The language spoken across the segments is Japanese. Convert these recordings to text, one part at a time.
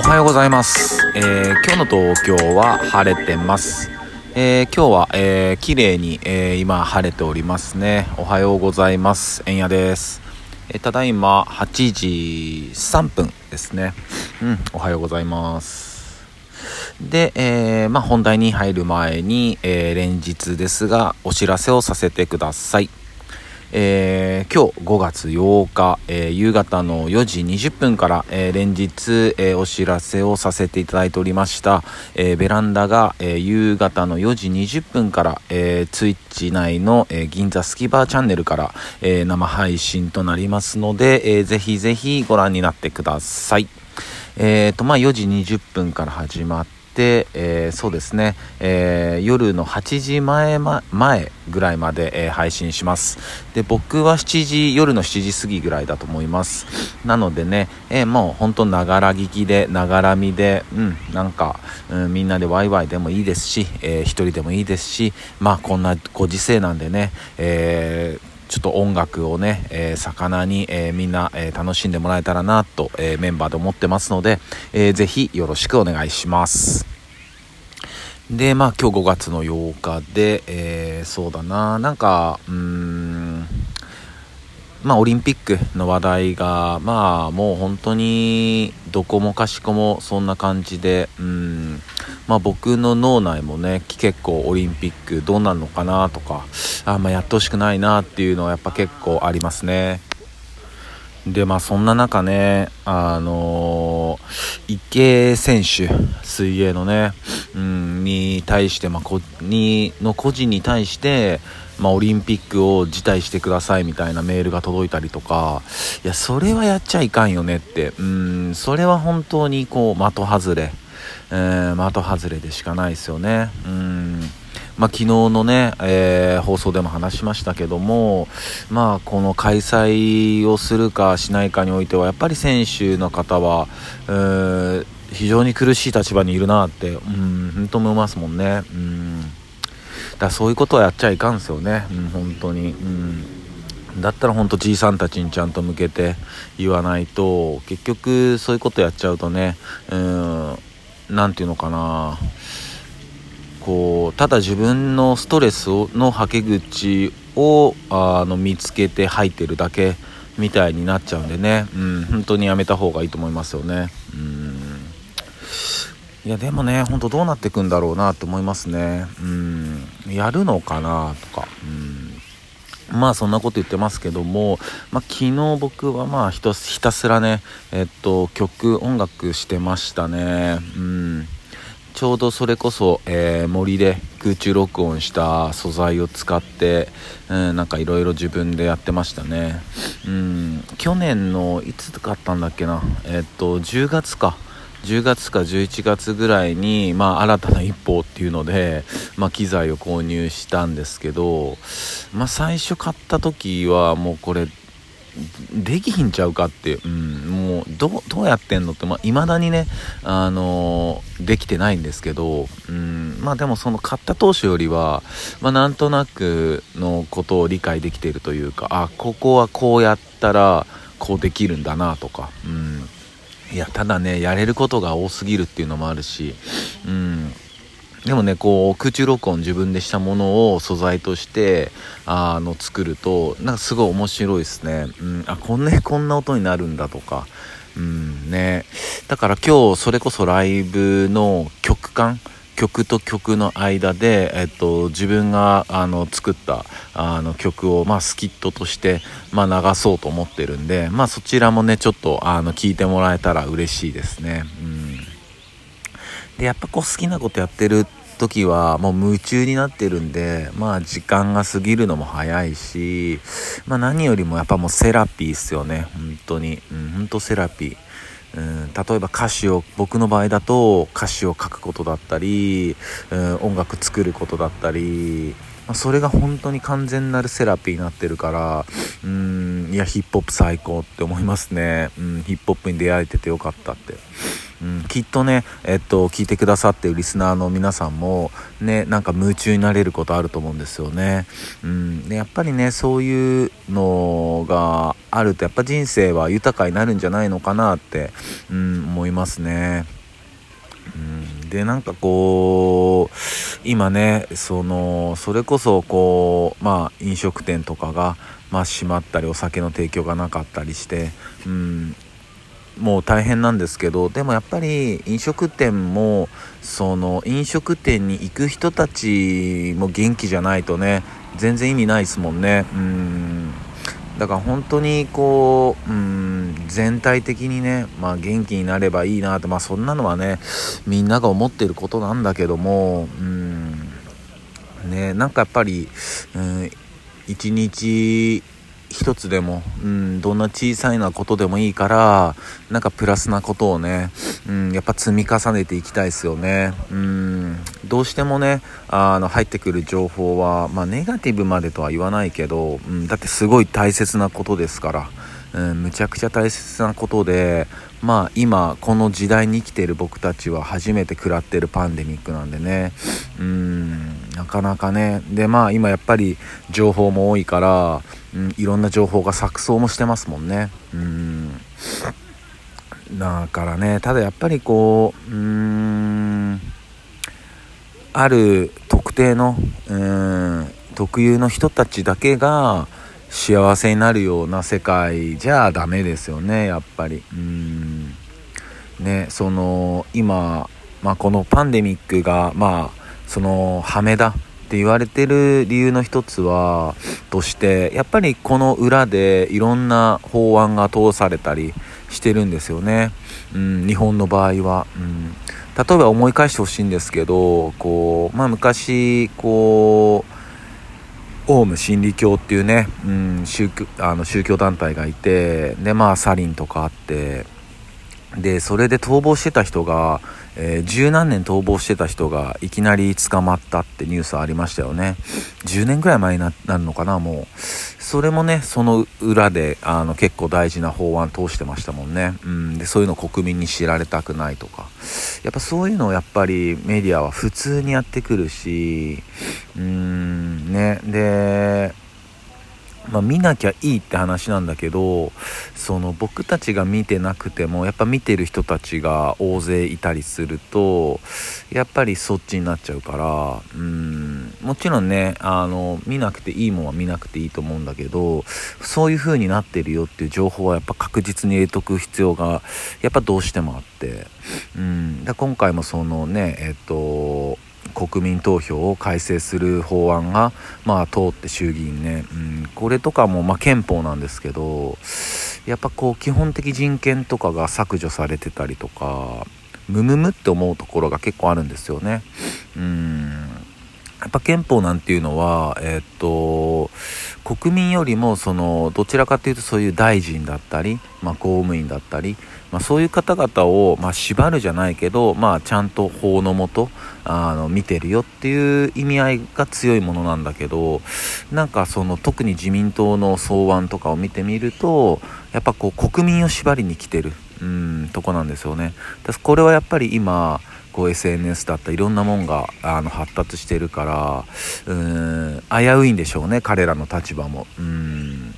おはようございます、えー、今日の東京は晴れてます、えー、今日は、えー、綺麗に、えー、今晴れておりますね。おはようございます。えんやです、えー、ただいま8時3分ですね。うんおはようございます。で、えー、まあ、本題に入る前に、えー、連日ですがお知らせをさせてください。えー、今日5月8日、えー、夕方の4時20分から、えー、連日、えお知らせをさせていただいておりました、えベランダが、え夕方の4時20分から、えツイッチ内の、え銀座スキバーチャンネルから、え生配信となりますので、えー、ぜひぜひご覧になってください。えーとまあ、4時20分から始まってで、えー、そうですね、えー、夜の8時前,、ま、前ぐらいまで、えー、配信します。で僕は7時夜の7時過ぎぐらいだと思います。なのでね、えもう本当ながら聞きでながら見でうんなんか、うん、みんなでワイワイでもいいですし、えー、一人でもいいですしまあこんなご時世なんでね、えーちょっと音楽をね、えー、魚に、えー、みんな、えー、楽しんでもらえたらなと、えメンバーで思ってますので、えー、ぜひよろしくお願いします。で、まあ今日5月の8日で、えそうだな、なんか、うーん、まあ、オリンピックの話題が、まあ、もう本当にどこもかしこもそんな感じで、うん、まあ、僕の脳内もね、結構オリンピックどうなるのかなとか、あまあ、やってほしくないなっていうのはやっぱ結構ありますね。で、まあ、そんな中ね、あのー、池選手、水泳のね、うん、に対して、まあ、こにの個人に対して、まあ、オリンピックを辞退してくださいみたいなメールが届いたりとか、いや、それはやっちゃいかんよねって、うん、それは本当にこう、的外れ、えー、的外れでしかないですよね。うんまあ、昨日のね、えー、放送でも話しましたけども、まあ、この開催をするかしないかにおいては、やっぱり選手の方は、えー、非常に苦しい立場にいるなって、うん、本当思いますもんね。うんだそういうことはやっちゃいかんですよね、うん、本当に。うんだったら本当じいさんたちにちゃんと向けて言わないと結局そういうことやっちゃうとねうん何て言うのかな。こうただ自分のストレスのはけ口をあの見つけて吐いてるだけみたいになっちゃうんでね、うん、本当にやめた方がいいと思いますよね。うん。いやでもねほんとどうなっていくんだろうなって思いますね。うん。やるのかなとか。うん。まあそんなこと言ってますけども、まあ、昨日僕はまあひたすらねえっと曲音楽してましたね。うん。ちょうどそれこそ、えー、森で空中録音した素材を使って、うん、なんかいろいろ自分でやってましたね。うん。去年のいつ買ったんだっけな。えっと10月か。10月か11月ぐらいに、まあ、新たな一歩っていうので、まあ、機材を購入したんですけど、まあ、最初買った時はもうこれできひんちゃうかって、うん、もうどどうやってんのってい、まあ、未だにね、あのー、できてないんですけど、うん、まあでもその買った当初よりは、まあ、なんとなくのことを理解できているというかあここはこうやったらこうできるんだなとか、うんいやただねやれることが多すぎるっていうのもあるしうん。でもねこう空中録音自分でしたものを素材としてあの作るとなんかすごい面白いですね、うん、あこんなこんな音になるんだとか。うん。ね。だから今日それこそライブの曲感曲と曲の間で、えっと、自分があの作ったあの曲を、まあ、スキットとして、まあ、流そうと思ってるんで、まあ、そちらもねちょっとあの聞いてもらえたら嬉しいですね。うん。でやっぱこう好きなことやってる時はもう夢中になってるんでまあ時間が過ぎるのも早いしまあ何よりもやっぱもうセラピーっすよね。本当に。うん本当セラピー。うん、例えば歌詞を僕の場合だと歌詞を書くことだったり、うん、音楽作ることだったり、ま、それが本当に完全なるセラピーになってるからうんいやヒップホップ最高って思いますね、うん、ヒップホップに出会えててよかったって。うん、きっとね、えっと、聞いてくださってるリスナーの皆さんも、ね、なんか夢中になれることあると思うんですよね。うん、でやっぱりね、そういうのがあると、やっぱ人生は豊かになるんじゃないのかなって、うん、思いますね。うん、でなんかこう今ねそのそれこそこうまあ飲食店とかがまあ閉まったりお酒の提供がなかったりして、うん、もう大変なんですけどでもやっぱり飲食店もその飲食店に行く人たちも元気じゃないとね全然意味ないですもんね。うん。だから本当にこううん全体的にね、まあ、元気になればいいなとまあそんなのはねみんなが思ってることなんだけどもうん。ねなんかやっぱりうん一日一つでも、うん、どんな小さいなことでもいいからなんかプラスなことをね、うん、やっぱ積み重ねていきたいですよね、うん、どうしてもねあの入ってくる情報は、まあ、ネガティブまでとは言わないけど、うん、だってすごい大切なことですから、うん、むちゃくちゃ大切なことでまあ今この時代に生きている僕たちは初めて食らってるパンデミックなんでね。うんなかなかね。でまあ今やっぱり情報も多いから、うん、いろんな情報が錯綜もしてますもんね。うん。だからねただやっぱりこううんある特定のうん特有の人たちだけが幸せになるような世界じゃダメですよねやっぱり。うん。ねその今、まあ、このパンデミックがまあそのハメだって言われてる理由の一つはとしてやっぱりこの裏でいろんな法案が通されたりしてるんですよね、うん、日本の場合は、うん、例えば思い返してほしいんですけどこう、まあ、昔こうオウム真理教っていうね、うん、宗教あの宗教団体がいてでまあサリンとかあってでそれで逃亡してた人がえー、十何年逃亡してた人がいきなり捕まったってニュースありましたよね。10年ぐらい前になるのかなもう。それもねその裏であの結構大事な法案通してましたもんね、うん、でそういうの国民に知られたくないとか。やっぱそういうのをやっぱりメディアは普通にやってくるしうーんね。でまあ、見なきゃいいって話なんだけどその僕たちが見てなくてもやっぱ見てる人たちが大勢いたりするとやっぱりそっちになっちゃうからうんもちろんねあの見なくていいもんは見なくていいと思うんだけどそういう風になってるよっていう情報はやっぱ確実に得とく必要がやっぱどうしてもあってうんだ今回もそのねえっと国民投票を改正する法案が、まあ、通って衆議院ね、うん、これとかも、まあ、憲法なんですけどやっぱこう基本的人権とかが削除されてたりとかムムムって思うところが結構あるんですよね。うん。やっぱ憲法なんていうのは、え、っと国民よりもそのどちらかというとそういう大臣だったり、まあ、公務員だったり、まあ、そういう方々を、まあ、縛るじゃないけど、まあ、ちゃんと法のもとあの見てるよっていう意味合いが強いものなんだけどなんかその特に自民党の草案とかを見てみるとやっぱこう国民を縛りに来てるうんとこなんですよね。これはやっぱり今こう SNS だったいろんなもんがあの発達してるからうん危ういんでしょうね彼らの立場も。うん。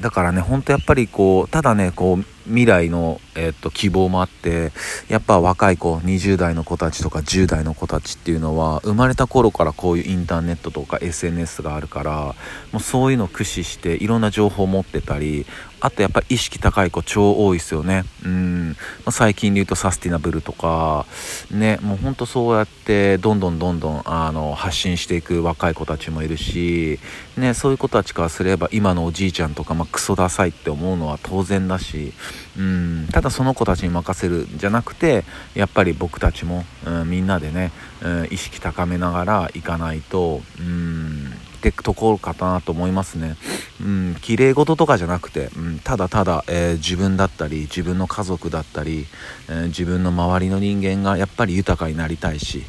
だからねほんとやっぱりこうただねこう未来の、えっと、希望もあってやっぱ若い子20代の子たちとか10代の子たちっていうのは生まれた頃からこういうインターネットとか SNS があるからもうそういうのを駆使していろんな情報を持ってたりあとやっぱ意識高い子超多いですよね。うん。ま、最近で言うとサスティナブルとか、ね、もうほんとそうやってどんどんどんどんあの発信していく若い子たちもいるし、ね、そういう子たちからすれば今のおじいちゃんとか、まあ、クソダサいって思うのは当然だし、うん、ただその子たちに任せるんじゃなくて、やっぱり僕たちも、うん、みんなでね、うん、意識高めながら行かないと、うんってところかなと思いますね。うん、綺麗事とかじゃなくて、うん、ただただ、えー、自分だったり自分の家族だったり、えー、自分の周りの人間がやっぱり豊かになりたいし、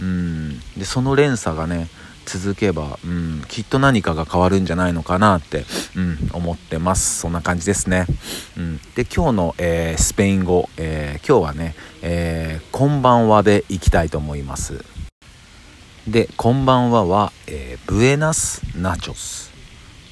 うん、でその連鎖がね続けば、うん、きっと何かが変わるんじゃないのかなって、うん、思ってます。そんな感じですね、うん、で今日の、えー、スペイン語、えー、今日はね、えー、こんばんはでいきたいと思います。でこんばんはは、えー、ブエナスナチョス。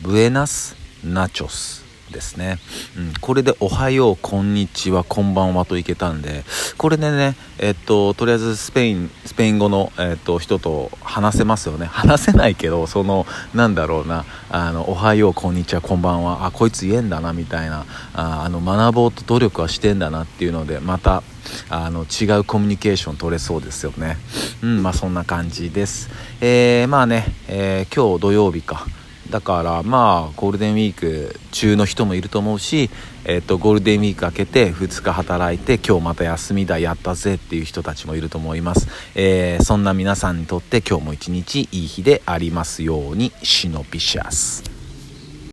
ブエナスナチョス。ですね、うん、これで「おはようこんにちはこんばんは」といけたんでこれでねえっととりあえずスペインスペイン語の、えっと、人と話せますよね。話せないけどそのなんだろうなあの「おはようこんにちはこんばんは」あこいつ言えんだなみたいなああの学ぼうと努力はしてんだなっていうのでまたあの違うコミュニケーション取れそうですよね。うんまあそんな感じです。えー、まあね、えー、今日土曜日か。だからまあゴールデンウィーク中の人もいると思うし、えっと、ゴールデンウィーク明けて2日働いて今日また休みだやったぜっていう人たちもいると思います、えー、そんな皆さんにとって今日も一日いい日でありますようにシノピシャス。